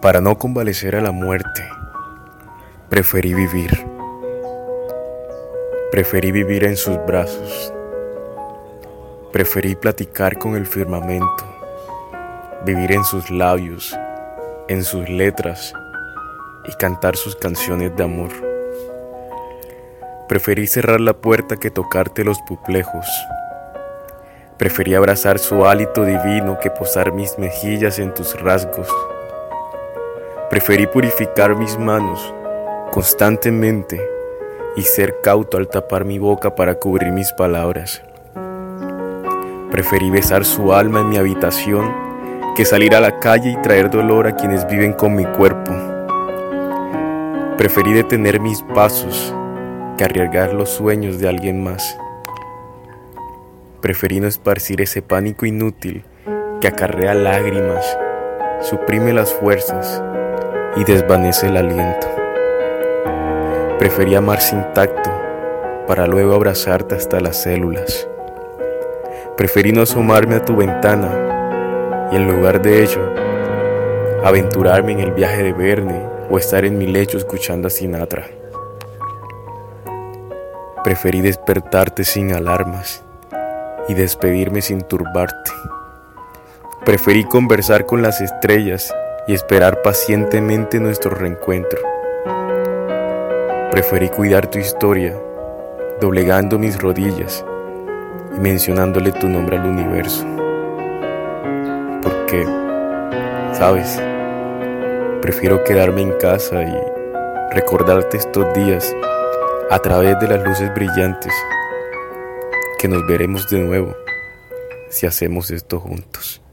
Para no convalecer a la muerte, preferí vivir. Preferí vivir en sus brazos. Preferí platicar con el firmamento, vivir en sus labios, en sus letras y cantar sus canciones de amor. Preferí cerrar la puerta que tocarte los puplejos Preferí abrazar su hálito divino que posar mis mejillas en tus rasgos. Preferí purificar mis manos constantemente y ser cauto al tapar mi boca para cubrir mis palabras. Preferí besar su alma en mi habitación que salir a la calle y traer dolor a quienes viven con mi cuerpo. Preferí detener mis pasos que arriesgar los sueños de alguien más. Preferí no esparcir ese pánico inútil que acarrea lágrimas, suprime las fuerzas y desvanece el aliento. Preferí amar sin tacto para luego abrazarte hasta las células. Preferí no asomarme a tu ventana y en lugar de ello, aventurarme en el viaje de Verne o estar en mi lecho escuchando a Sinatra. Preferí despertarte sin alarmas y despedirme sin turbarte. Preferí conversar con las estrellas y esperar pacientemente nuestro reencuentro. Preferí cuidar tu historia, doblegando mis rodillas y mencionándole tu nombre al universo. Porque, sabes, prefiero quedarme en casa y recordarte estos días a través de las luces brillantes que nos veremos de nuevo si hacemos esto juntos.